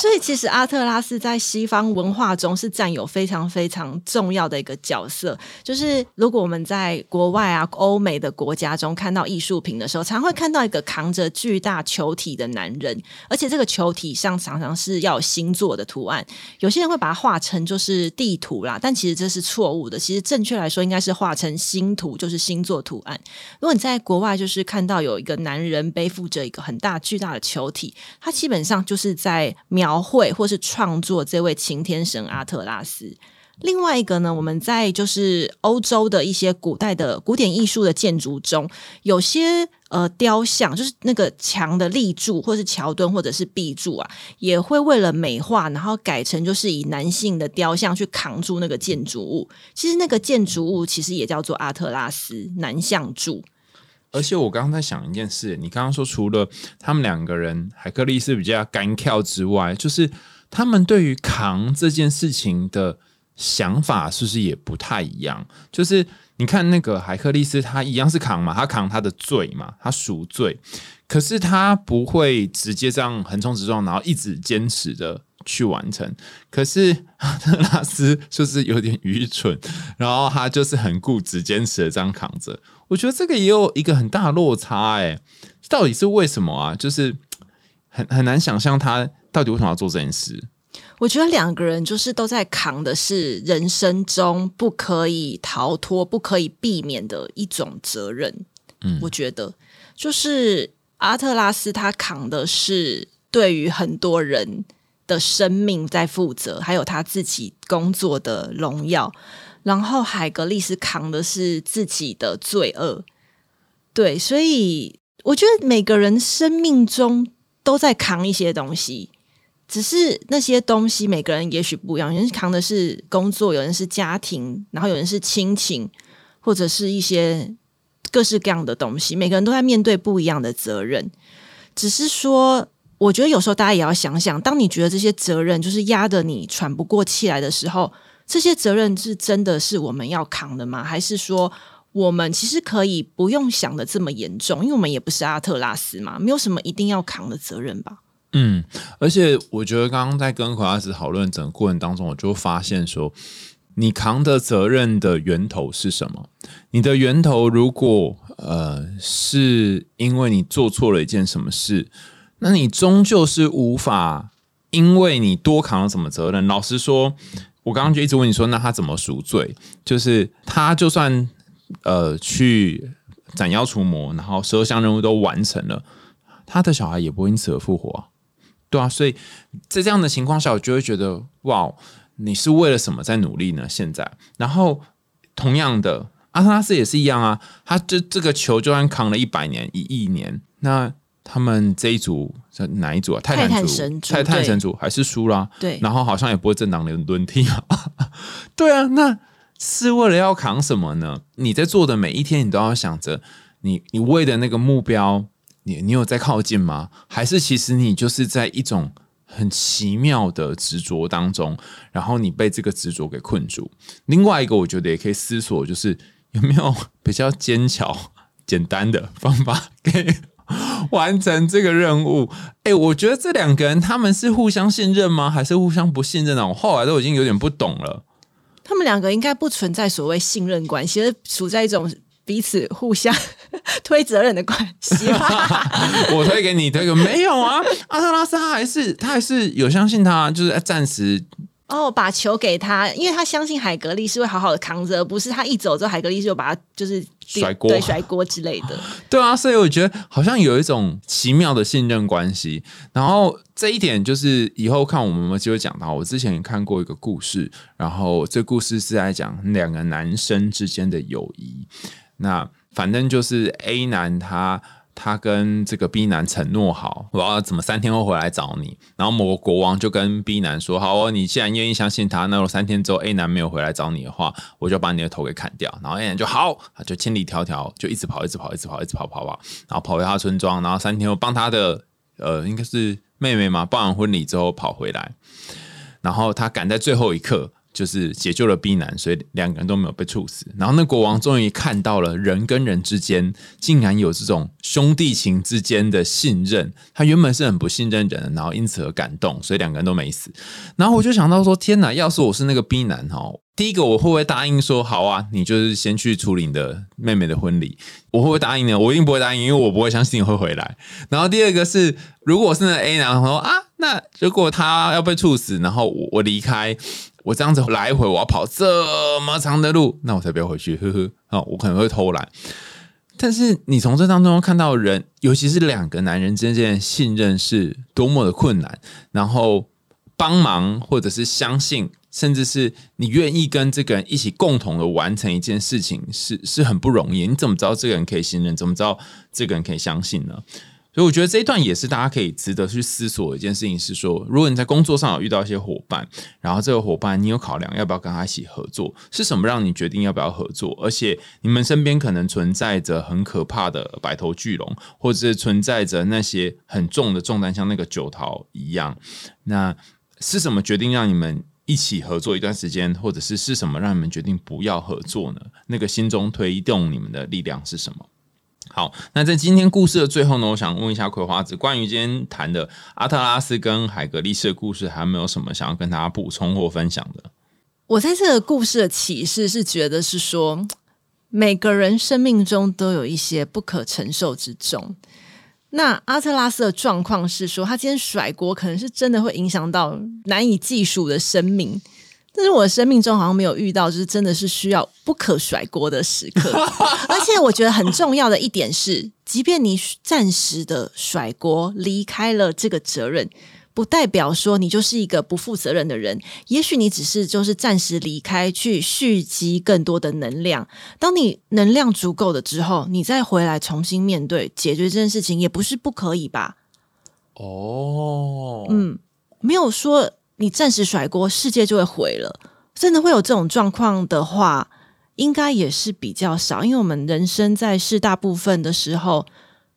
所以，其实阿特拉斯在西方文化中是占有非常非常重要的一个角色。就是如果我们在国外啊、欧美的国家中看到艺术品的时候，常会看到一个扛着巨大球体的男人，而且这个球体上常常是要有星座的图案。有些人会把它画成就是地图啦，但其实这是错误的。其实正确来说，应该是画成星图，就是星座图案。如果你在国外就是看到有一个男人背负着一个很大巨大的球体，他基本上就是在描。描绘或是创作这位擎天神阿特拉斯。另外一个呢，我们在就是欧洲的一些古代的古典艺术的建筑中，有些呃雕像，就是那个墙的立柱，或是桥墩，或者是壁柱啊，也会为了美化，然后改成就是以男性的雕像去扛住那个建筑物。其实那个建筑物其实也叫做阿特拉斯男像柱。
而且我刚刚在想一件事，你刚刚说除了他们两个人海克力斯比较干跳之外，就是他们对于扛这件事情的想法是不是也不太一样？就是你看那个海克力斯，他一样是扛嘛，他扛他的罪嘛，他赎罪，可是他不会直接这样横冲直撞，然后一直坚持的去完成。可是阿特拉斯就是有点愚蠢，然后他就是很固执坚持的这样扛着。我觉得这个也有一个很大的落差，哎，到底是为什么啊？就是很很难想象他到底为什么要做这件事。
我觉得两个人就是都在扛的是人生中不可以逃脱、不可以避免的一种责任。嗯，我觉得就是阿特拉斯他扛的是对于很多人的生命在负责，还有他自己工作的荣耀。然后海格力斯扛的是自己的罪恶，对，所以我觉得每个人生命中都在扛一些东西，只是那些东西每个人也许不一样，有人扛的是工作，有人是家庭，然后有人是亲情，或者是一些各式各样的东西，每个人都在面对不一样的责任。只是说，我觉得有时候大家也要想想，当你觉得这些责任就是压得你喘不过气来的时候。这些责任是真的是我们要扛的吗？还是说我们其实可以不用想的这么严重？因为我们也不是阿特拉斯嘛，没有什么一定要扛的责任吧？
嗯，而且我觉得刚刚在跟奎拉斯讨论整个过程当中，我就发现说，你扛的责任的源头是什么？你的源头如果呃是因为你做错了一件什么事，那你终究是无法因为你多扛了什么责任。老实说。我刚刚就一直问你说，那他怎么赎罪？就是他就算呃去斩妖除魔，然后十二项任务都完成了，他的小孩也不会因此而复活，对啊。所以在这样的情况下，我就会觉得哇，你是为了什么在努力呢？现在，然后同样的，阿特拉斯也是一样啊，他这这个球就算扛了一百年、一亿年，那他们这一组是哪一组啊？泰
泰坦
族、
神族
泰坦神族还是输啦、
对，
然后好像也不会政党轮轮替啊。对啊，那是为了要扛什么呢？你在做的每一天，你都要想着你你为的那个目标，你你有在靠近吗？还是其实你就是在一种很奇妙的执着当中，然后你被这个执着给困住。另外一个，我觉得也可以思索，就是有没有比较坚巧、简单的方法可以 完成这个任务？哎、我觉得这两个人他们是互相信任吗？还是互相不信任啊？我后来都已经有点不懂了。
他们两个应该不存在所谓信任关系，而是处在一种彼此互相 推责任的关系吧。
我推给你，推给没有啊？阿特拉斯他还是他还是有相信他，就是暂时
哦，把球给他，因为他相信海格力是会好好的扛着，而不是他一走之后海格力就把他就是
甩锅
对甩锅之类的。
对啊，所以我觉得好像有一种奇妙的信任关系。然后这一点就是以后看我们有没有机会讲到。我之前也看过一个故事，然后这故事是在讲两个男生之间的友谊。那反正就是 A 男他。他跟这个 B 男承诺好，我要怎么三天后回来找你。然后某个国王就跟 B 男说：“好哦，你既然愿意相信他，那我三天之后 A 男没有回来找你的话，我就把你的头给砍掉。”然后 A 男就好，就千里迢迢就一直跑，一直跑，一直跑，一直跑，跑跑，然后跑回他村庄，然后三天后帮他的呃应该是妹妹嘛，办完婚礼之后跑回来，然后他赶在最后一刻。就是解救了 B 男，所以两个人都没有被处死。然后那国王终于看到了人跟人之间竟然有这种兄弟情之间的信任。他原本是很不信任人，然后因此而感动，所以两个人都没死。然后我就想到说，天哪！要是我是那个 B 男哈，第一个我会不会答应说好啊？你就是先去处理你的妹妹的婚礼，我会不会答应呢？我一定不会答应，因为我不会相信你会回来。然后第二个是，如果是那 A 男说啊，那如果他要被处死，然后我我离开。我这样子来回，我要跑这么长的路，那我才不要回去，呵呵啊，我可能会偷懒。但是你从这当中看到人，尤其是两个男人之间的信任是多么的困难，然后帮忙或者是相信，甚至是你愿意跟这个人一起共同的完成一件事情，是是很不容易。你怎么知道这个人可以信任？怎么知道这个人可以相信呢？所以我觉得这一段也是大家可以值得去思索的一件事情，是说，如果你在工作上有遇到一些伙伴，然后这个伙伴你有考量要不要跟他一起合作，是什么让你决定要不要合作？而且你们身边可能存在着很可怕的白头巨龙，或者是存在着那些很重的重担，像那个九桃一样，那是什么决定让你们？一起合作一段时间，或者是是什么让你们决定不要合作呢？那个心中推动你们的力量是什么？好，那在今天故事的最后呢，我想问一下葵花子，关于今天谈的阿特拉斯跟海格力士的故事，还有没有什么想要跟大家补充或分享的？
我在这个故事的启示是觉得是说，每个人生命中都有一些不可承受之重。那阿特拉斯的状况是说，他今天甩锅可能是真的会影响到难以计数的生命。但是我的生命中好像没有遇到，就是真的是需要不可甩锅的时刻。而且我觉得很重要的一点是，即便你暂时的甩锅离开了这个责任，不代表说你就是一个不负责任的人。也许你只是就是暂时离开，去蓄积更多的能量。当你能量足够的之后，你再回来重新面对解决这件事情，也不是不可以吧？
哦，
嗯，没有说你暂时甩锅，世界就会毁了。真的会有这种状况的话，应该也是比较少，因为我们人生在世大部分的时候，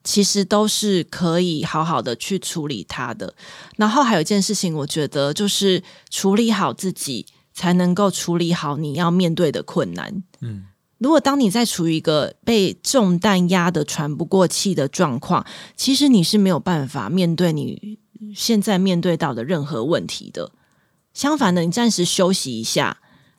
其实都是可以好好的去处理它的。然后还有一件事情，我觉得就是处理好自己，才能够处理好你要面对的困难。
嗯，
如果当你在处于一个被重担压的喘不过气的状况，其实你是没有办法面对你现在面对到的任何问题的。相反的，你暂时休息一下，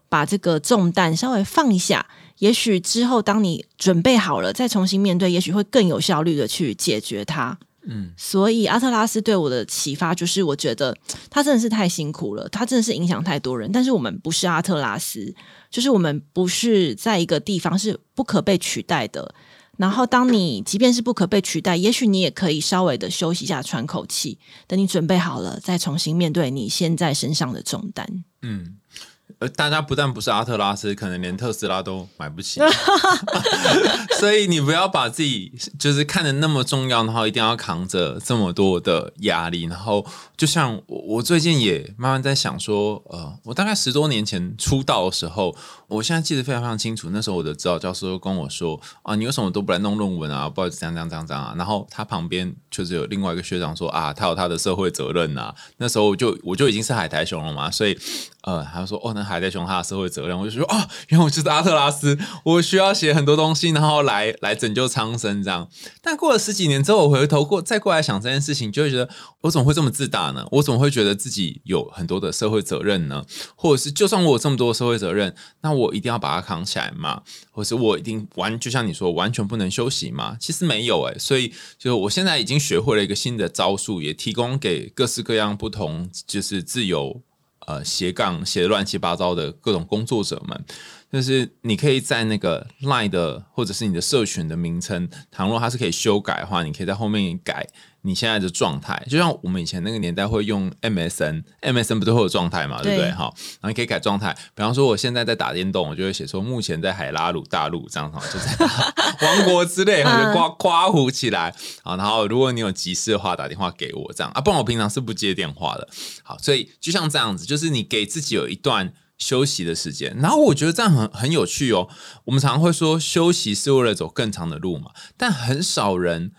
把这个重担稍微放一下，也许之后当你准备好了，再重新面对，也许会更有效率的去解决它。
嗯，
所以阿特拉斯对我的启发就是，我觉得他真的是太辛苦了，他真的是影响太多人。但是我们不是阿特拉斯，就是我们不是在一个地方是不可被取代的。然后，当你即便是不可被取代，也许你也可以稍微的休息一下，喘口气，等你准备好了，再重新面对你现在身上的重担。
嗯，呃，大家不但不是阿特拉斯，可能连特斯拉都买不起，所以你不要把自己就是看得那么重要，然后一定要扛着这么多的压力。然后，就像我，我最近也慢慢在想说，呃，我大概十多年前出道的时候，我现在记得非常非常清楚。那时候我的指导教授跟我说：“啊，你为什么都不来弄论文啊？不好意思，这样这样这样这样啊。”然后他旁边就是有另外一个学长说：“啊，他有他的社会责任呐。”那时候我就我就已经是海苔熊了嘛，所以呃，他说：“哦，那海苔熊他的社会责任。”我就说：“哦，原来我就是阿特拉斯，我需要写很多东西，然后来来拯救苍生这样。”但过了十几年之后，我回头过再过来想这件事情，就会觉得我怎么会这么自大呢？我怎么会觉得自己有很多的社会责任呢？或者是就算我有这么多社会责任，那我我一定要把它扛起来吗？或是我一定完就像你说完全不能休息吗？其实没有诶、所以就我现在已经学会了一个新的招数，也提供给各式各样不同就是自由呃斜杠写乱七八糟的各种工作者们。就是你可以在那个 Line 的或者是你的社群的名称，倘若它是可以修改的话，你可以在后面改你现在的状态。就像我们以前那个年代会用 MSN，MSN 不是会有状态嘛，对不对？
对
好，然后你可以改状态，比方说我现在在打电动，我就会写说目前在海拉鲁大陆这样哈，就在 王国之类，我就夸夸胡起来啊。然后如果你有急事的话，打电话给我这样啊，不然我平常是不接电话的。好，所以就像这样子，就是你给自己有一段。休息的时间，然后我觉得这样很很有趣哦。我们常常会说休息是为了走更长的路嘛，但很少人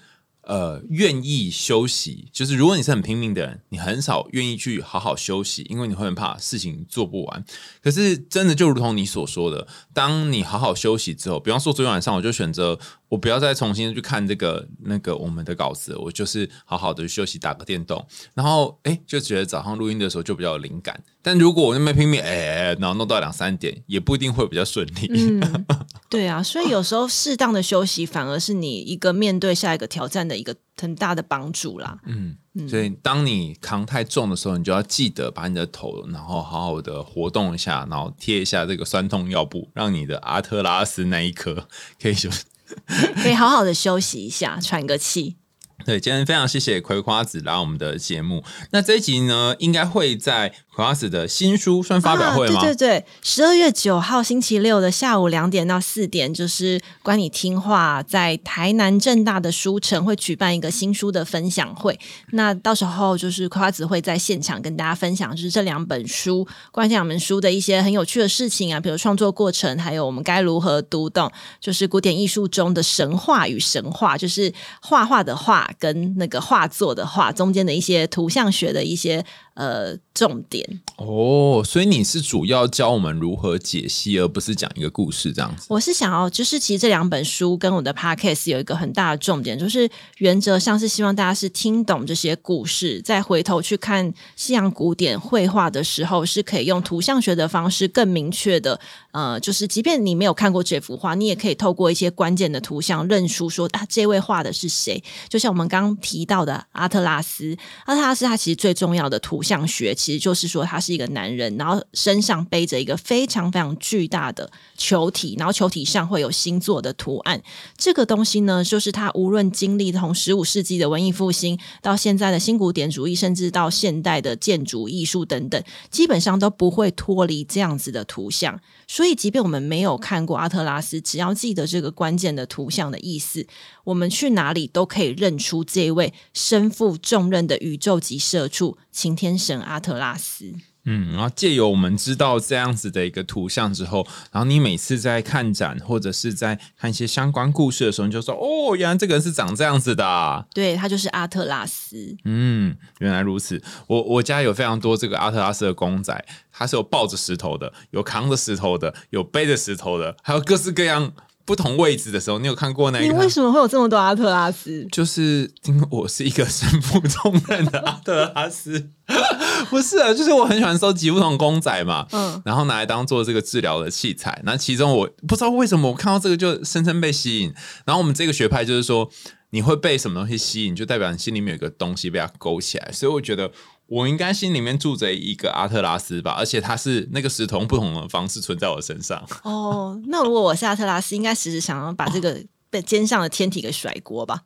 呃愿意休息。就是如果你是很拼命的人，你很少愿意去好好休息，因为你会很怕事情做不完。可是真的就如同你所说的，当你好好休息之后，比方说昨天晚上我就选择我不要再重新去看这个那个我们的稿子，我就是好好的休息，打个电动，然后哎就觉得早上录音的时候就比较有灵感。但如果我那边拼命哎，然后弄到两三点，也不一定会比较顺利。
嗯，对啊，所以有时候适当的休息，反而是你一个面对下一个挑战的一个很大的帮助啦。
嗯，所以当你扛太重的时候，你就要记得把你的头，然后好好的活动一下，然后贴一下这个酸痛药布，让你的阿特拉斯那一颗可以休息。
可以好好的休息一下，喘个气。
对，今天非常谢谢葵花子来我们的节目。那这一集呢，应该会在葵花子的新书算发表会吗？
啊、对对对，十二月九号星期六的下午两点到四点，就是关你听话，在台南正大的书城会举办一个新书的分享会。那到时候就是葵花子会在现场跟大家分享，就是这两本书关于这两本书的一些很有趣的事情啊，比如创作过程，还有我们该如何读懂，就是古典艺术中的神话与神话，就是画画的画。跟那个画作的画中间的一些图像学的一些呃重点
哦，所以你是主要教我们如何解析，而不是讲一个故事这样子。
我是想要，就是其实这两本书跟我的 podcast 有一个很大的重点，就是原则上是希望大家是听懂这些故事，再回头去看西洋古典绘画的时候，是可以用图像学的方式更明确的，呃，就是即便你没有看过这幅画，你也可以透过一些关键的图像认出说啊，这位画的是谁。就像我们刚刚提到的阿特拉斯，阿特拉斯他其实最重要的图像学，其实就是说他是一个男人，然后身上背着一个非常非常巨大的球体，然后球体上会有星座的图案。这个东西呢，就是他无论经历从十五世纪的文艺复兴到现在的新古典主义，甚至到现代的建筑艺术等等，基本上都不会脱离这样子的图像。所以，即便我们没有看过阿特拉斯，只要记得这个关键的图像的意思，我们去哪里都可以认出这位身负重任的宇宙级社畜擎天神阿特拉斯。
嗯，然后借由我们知道这样子的一个图像之后，然后你每次在看展或者是在看一些相关故事的时候，你就说：“哦，原来这个人是长这样子的、”
对他就是阿特拉斯。
嗯，原来如此。我我家有非常多这个阿特拉斯的公仔，它是有抱着石头的，有扛着石头的，有背着石头的，还有各式各样。不同位置的时候，你有看过那个？
你为什么会有这么多阿特拉斯？
就是因为我是一个身负重任的阿特拉斯，不是啊，就是我很喜欢收集不同公仔嘛，嗯，然后拿来当做这个治疗的器材。那其中我不知道为什么我看到这个就深深被吸引。然后我们这个学派就是说，你会被什么东西吸引，就代表你心里面有一个东西被它勾起来。所以我觉得。我应该心里面住着一个阿特拉斯吧，而且它是那个石头不同的方式存在我身上。
哦，那如果我是阿特拉斯，应该时时想要把这个 被肩上的天体给甩锅吧，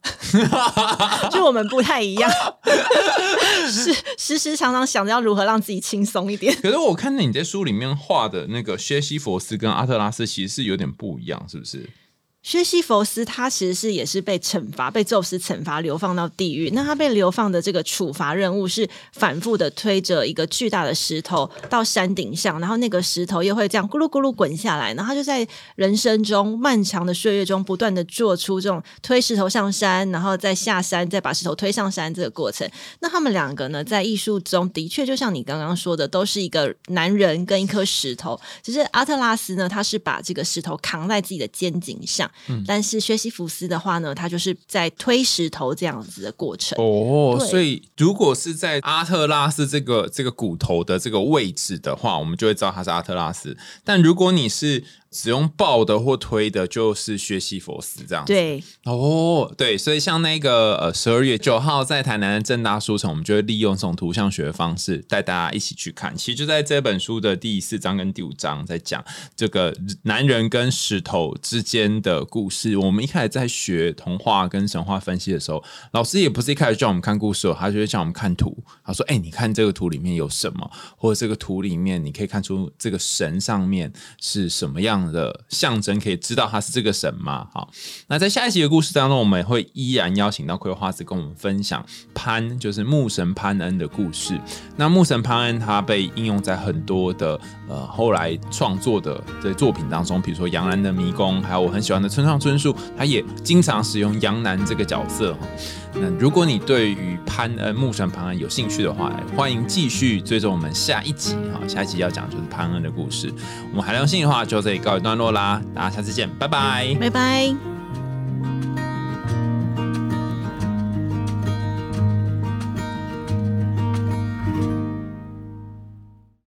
就我们不太一样，是时时常常想着要如何让自己轻松一点。
可是我看到你在书里面画的那个薛西佛斯跟阿特拉斯，其实是有点不一样，是不是？
薛西弗斯他其实是也是被惩罚，被宙斯惩罚流放到地狱。那他被流放的这个处罚任务是反复的推着一个巨大的石头到山顶上，然后那个石头又会这样咕噜咕噜滚下来，然后他就在人生中漫长的岁月中不断的做出这种推石头上山，然后再下山，再把石头推上山这个过程。那他们两个呢，在艺术中的确就像你刚刚说的，都是一个男人跟一颗石头。只是阿特拉斯呢，他是把这个石头扛在自己的肩颈上。但是薛西弗斯的话呢，他就是在推石头这样子的过程
哦。所以如果是在阿特拉斯这个这个骨头的这个位置的话，我们就会知道他是阿特拉斯。但如果你是使用抱的或推的，就是薛西佛斯这样。
对，
哦，对，所以像那个呃，十二月九号在台南的正大书城，我们就会利用这种图像学的方式带大家一起去看。其实就在这本书的第四章跟第五章，在讲这个男人跟石头之间的故事。我们一开始在学童话跟神话分析的时候，老师也不是一开始叫我们看故事，他就会叫我们看图。他说：“哎，你看这个图里面有什么？或者这个图里面你可以看出这个神上面是什么样。”的象征可以知道他是这个神吗？好，那在下一集的故事当中，我们会依然邀请到葵花子跟我们分享潘，就是牧神潘恩的故事。那牧神潘恩他被应用在很多的呃后来创作的这作品当中，比如说杨澜的迷宫，还有我很喜欢的村上春树，他也经常使用杨澜这个角色。那如果你对于潘恩木神潘恩有兴趣的话，欢迎继续追踪我们下一集哈。下一集要讲就是潘恩的故事。我们海量信的话就这里告一段落啦，大家下次见，拜拜，
拜拜。